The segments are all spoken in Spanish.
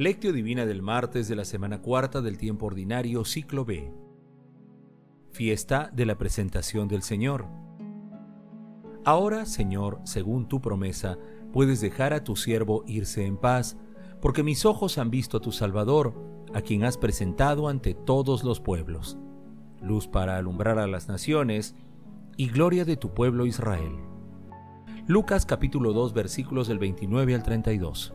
Lectio Divina del martes de la semana cuarta del tiempo ordinario, ciclo B. Fiesta de la presentación del Señor. Ahora, Señor, según tu promesa, puedes dejar a tu siervo irse en paz, porque mis ojos han visto a tu Salvador, a quien has presentado ante todos los pueblos, luz para alumbrar a las naciones y gloria de tu pueblo Israel. Lucas capítulo 2 versículos del 29 al 32.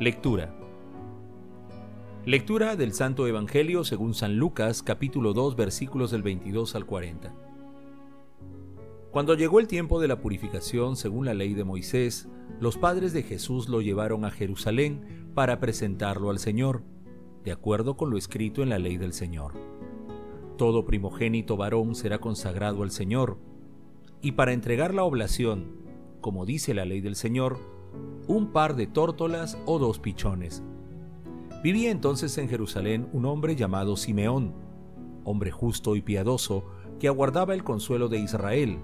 Lectura. Lectura del Santo Evangelio según San Lucas capítulo 2 versículos del 22 al 40. Cuando llegó el tiempo de la purificación según la ley de Moisés, los padres de Jesús lo llevaron a Jerusalén para presentarlo al Señor, de acuerdo con lo escrito en la ley del Señor. Todo primogénito varón será consagrado al Señor, y para entregar la oblación, como dice la ley del Señor, un par de tórtolas o dos pichones. Vivía entonces en Jerusalén un hombre llamado Simeón, hombre justo y piadoso, que aguardaba el consuelo de Israel,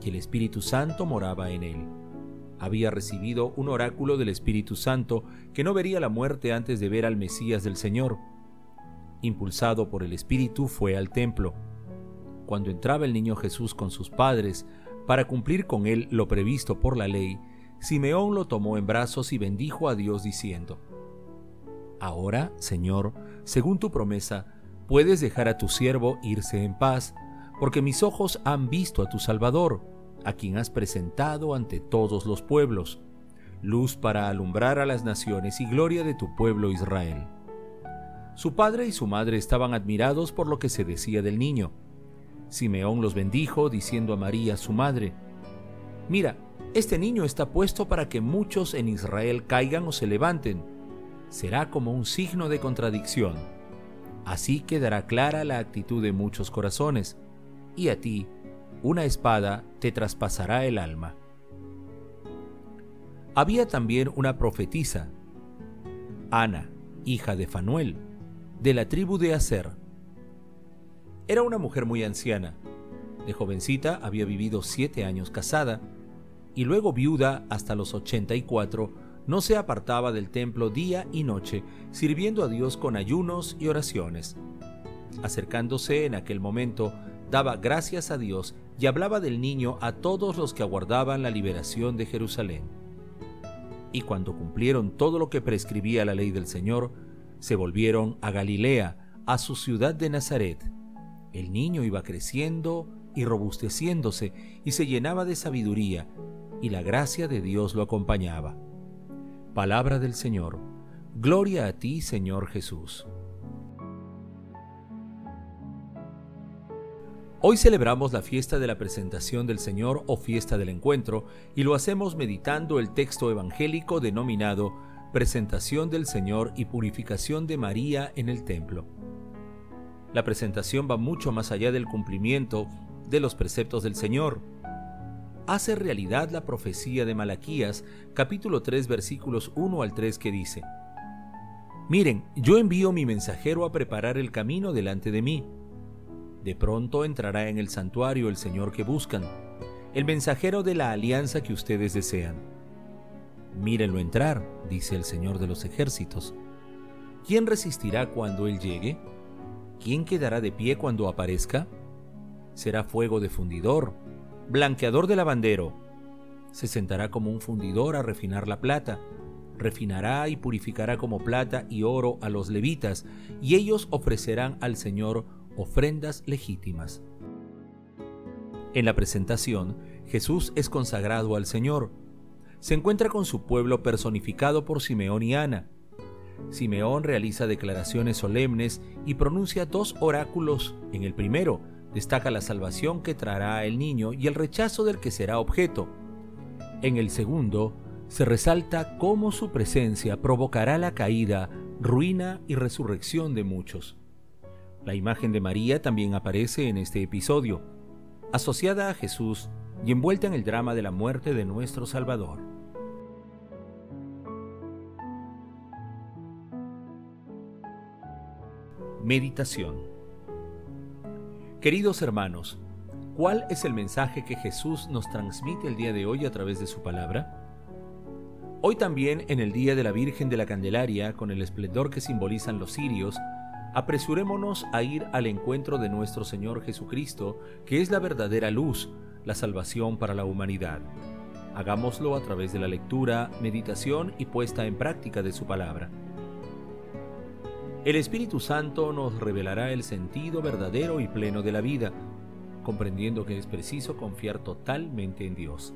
que el Espíritu Santo moraba en él. Había recibido un oráculo del Espíritu Santo que no vería la muerte antes de ver al Mesías del Señor. Impulsado por el Espíritu fue al templo. Cuando entraba el niño Jesús con sus padres, para cumplir con él lo previsto por la ley, Simeón lo tomó en brazos y bendijo a Dios diciendo, Ahora, Señor, según tu promesa, puedes dejar a tu siervo irse en paz, porque mis ojos han visto a tu Salvador, a quien has presentado ante todos los pueblos, luz para alumbrar a las naciones y gloria de tu pueblo Israel. Su padre y su madre estaban admirados por lo que se decía del niño. Simeón los bendijo, diciendo a María, su madre, Mira, este niño está puesto para que muchos en Israel caigan o se levanten. Será como un signo de contradicción. Así quedará clara la actitud de muchos corazones, y a ti una espada te traspasará el alma. Había también una profetisa, Ana, hija de Fanuel, de la tribu de Aser. Era una mujer muy anciana. De jovencita había vivido siete años casada y luego viuda hasta los 84, no se apartaba del templo día y noche, sirviendo a Dios con ayunos y oraciones. Acercándose en aquel momento, daba gracias a Dios y hablaba del niño a todos los que aguardaban la liberación de Jerusalén. Y cuando cumplieron todo lo que prescribía la ley del Señor, se volvieron a Galilea, a su ciudad de Nazaret. El niño iba creciendo y robusteciéndose y se llenaba de sabiduría, y la gracia de Dios lo acompañaba. Palabra del Señor. Gloria a ti, Señor Jesús. Hoy celebramos la fiesta de la presentación del Señor o fiesta del encuentro y lo hacemos meditando el texto evangélico denominado Presentación del Señor y Purificación de María en el Templo. La presentación va mucho más allá del cumplimiento de los preceptos del Señor, hace realidad la profecía de Malaquías, capítulo 3, versículos 1 al 3, que dice, Miren, yo envío mi mensajero a preparar el camino delante de mí. De pronto entrará en el santuario el Señor que buscan, el mensajero de la alianza que ustedes desean. Mírenlo entrar, dice el Señor de los ejércitos. ¿Quién resistirá cuando Él llegue? ¿Quién quedará de pie cuando aparezca? Será fuego de fundidor, blanqueador de lavandero. Se sentará como un fundidor a refinar la plata. Refinará y purificará como plata y oro a los levitas, y ellos ofrecerán al Señor ofrendas legítimas. En la presentación, Jesús es consagrado al Señor. Se encuentra con su pueblo personificado por Simeón y Ana. Simeón realiza declaraciones solemnes y pronuncia dos oráculos. En el primero, destaca la salvación que traerá el niño y el rechazo del que será objeto. En el segundo, se resalta cómo su presencia provocará la caída, ruina y resurrección de muchos. La imagen de María también aparece en este episodio, asociada a Jesús y envuelta en el drama de la muerte de nuestro Salvador. Meditación Queridos hermanos, ¿cuál es el mensaje que Jesús nos transmite el día de hoy a través de su palabra? Hoy también, en el Día de la Virgen de la Candelaria, con el esplendor que simbolizan los cirios, apresurémonos a ir al encuentro de nuestro Señor Jesucristo, que es la verdadera luz, la salvación para la humanidad. Hagámoslo a través de la lectura, meditación y puesta en práctica de su palabra. El Espíritu Santo nos revelará el sentido verdadero y pleno de la vida, comprendiendo que es preciso confiar totalmente en Dios.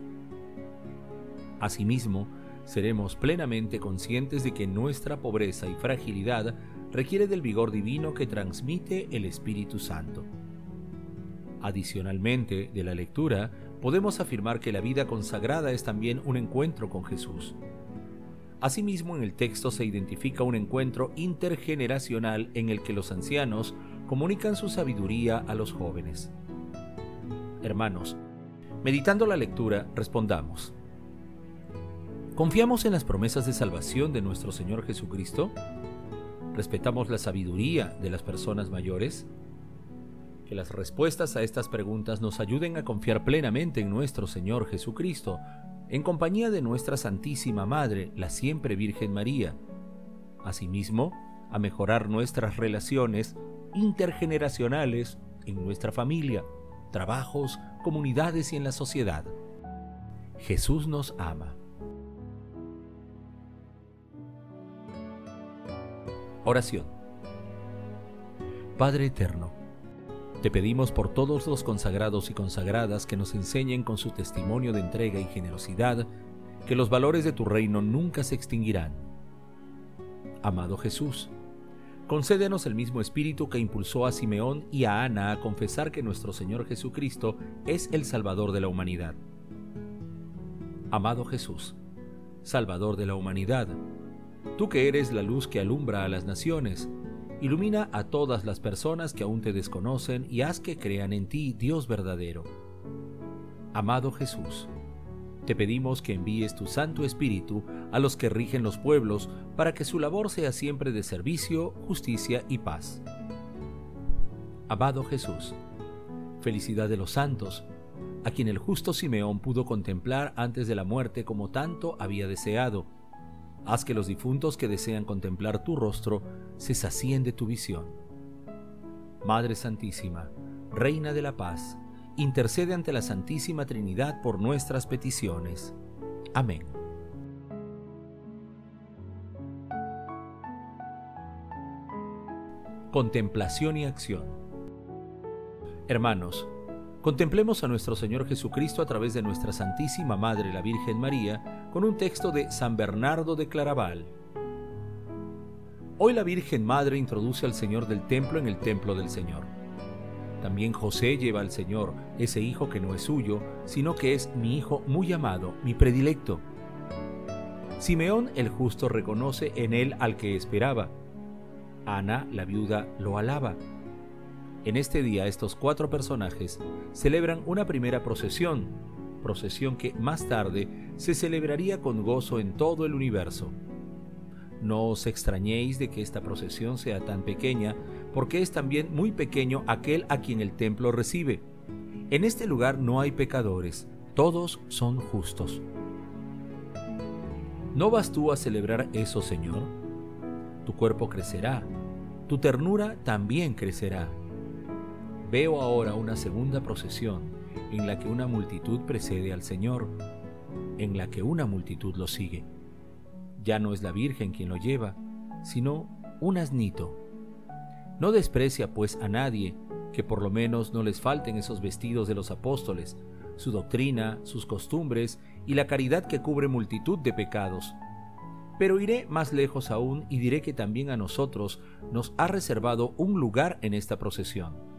Asimismo, seremos plenamente conscientes de que nuestra pobreza y fragilidad requiere del vigor divino que transmite el Espíritu Santo. Adicionalmente, de la lectura, podemos afirmar que la vida consagrada es también un encuentro con Jesús. Asimismo, en el texto se identifica un encuentro intergeneracional en el que los ancianos comunican su sabiduría a los jóvenes. Hermanos, meditando la lectura, respondamos. ¿Confiamos en las promesas de salvación de nuestro Señor Jesucristo? ¿Respetamos la sabiduría de las personas mayores? Que las respuestas a estas preguntas nos ayuden a confiar plenamente en nuestro Señor Jesucristo, en compañía de nuestra Santísima Madre, la siempre Virgen María. Asimismo, a mejorar nuestras relaciones intergeneracionales en nuestra familia, trabajos, comunidades y en la sociedad. Jesús nos ama. Oración. Padre Eterno, te pedimos por todos los consagrados y consagradas que nos enseñen con su testimonio de entrega y generosidad que los valores de tu reino nunca se extinguirán. Amado Jesús, concédenos el mismo espíritu que impulsó a Simeón y a Ana a confesar que nuestro Señor Jesucristo es el Salvador de la humanidad. Amado Jesús, Salvador de la humanidad, Tú que eres la luz que alumbra a las naciones, ilumina a todas las personas que aún te desconocen y haz que crean en ti, Dios verdadero. Amado Jesús, te pedimos que envíes tu Santo Espíritu a los que rigen los pueblos para que su labor sea siempre de servicio, justicia y paz. Amado Jesús, felicidad de los santos, a quien el justo Simeón pudo contemplar antes de la muerte como tanto había deseado, Haz que los difuntos que desean contemplar tu rostro se sacien de tu visión. Madre Santísima, Reina de la Paz, intercede ante la Santísima Trinidad por nuestras peticiones. Amén. Contemplación y acción. Hermanos, Contemplemos a nuestro Señor Jesucristo a través de nuestra Santísima Madre la Virgen María con un texto de San Bernardo de Claraval. Hoy la Virgen Madre introduce al Señor del templo en el templo del Señor. También José lleva al Señor, ese hijo que no es suyo, sino que es mi hijo muy amado, mi predilecto. Simeón el justo reconoce en él al que esperaba. Ana, la viuda, lo alaba en este día estos cuatro personajes celebran una primera procesión, procesión que más tarde se celebraría con gozo en todo el universo. No os extrañéis de que esta procesión sea tan pequeña, porque es también muy pequeño aquel a quien el templo recibe. En este lugar no hay pecadores, todos son justos. ¿No vas tú a celebrar eso, Señor? Tu cuerpo crecerá, tu ternura también crecerá Veo ahora una segunda procesión en la que una multitud precede al Señor, en la que una multitud lo sigue. Ya no es la Virgen quien lo lleva, sino un asnito. No desprecia pues a nadie, que por lo menos no les falten esos vestidos de los apóstoles, su doctrina, sus costumbres y la caridad que cubre multitud de pecados. Pero iré más lejos aún y diré que también a nosotros nos ha reservado un lugar en esta procesión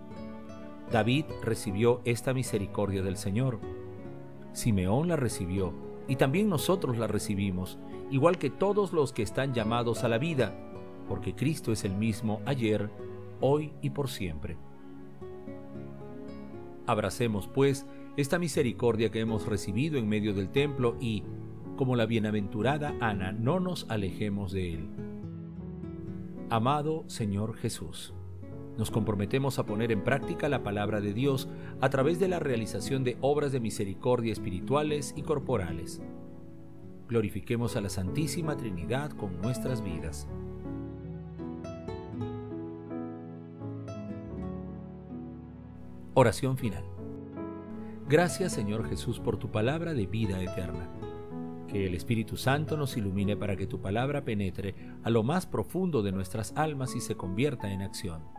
David recibió esta misericordia del Señor. Simeón la recibió y también nosotros la recibimos, igual que todos los que están llamados a la vida, porque Cristo es el mismo ayer, hoy y por siempre. Abracemos, pues, esta misericordia que hemos recibido en medio del templo y, como la bienaventurada Ana, no nos alejemos de él. Amado Señor Jesús, nos comprometemos a poner en práctica la palabra de Dios a través de la realización de obras de misericordia espirituales y corporales. Glorifiquemos a la Santísima Trinidad con nuestras vidas. Oración final. Gracias Señor Jesús por tu palabra de vida eterna. Que el Espíritu Santo nos ilumine para que tu palabra penetre a lo más profundo de nuestras almas y se convierta en acción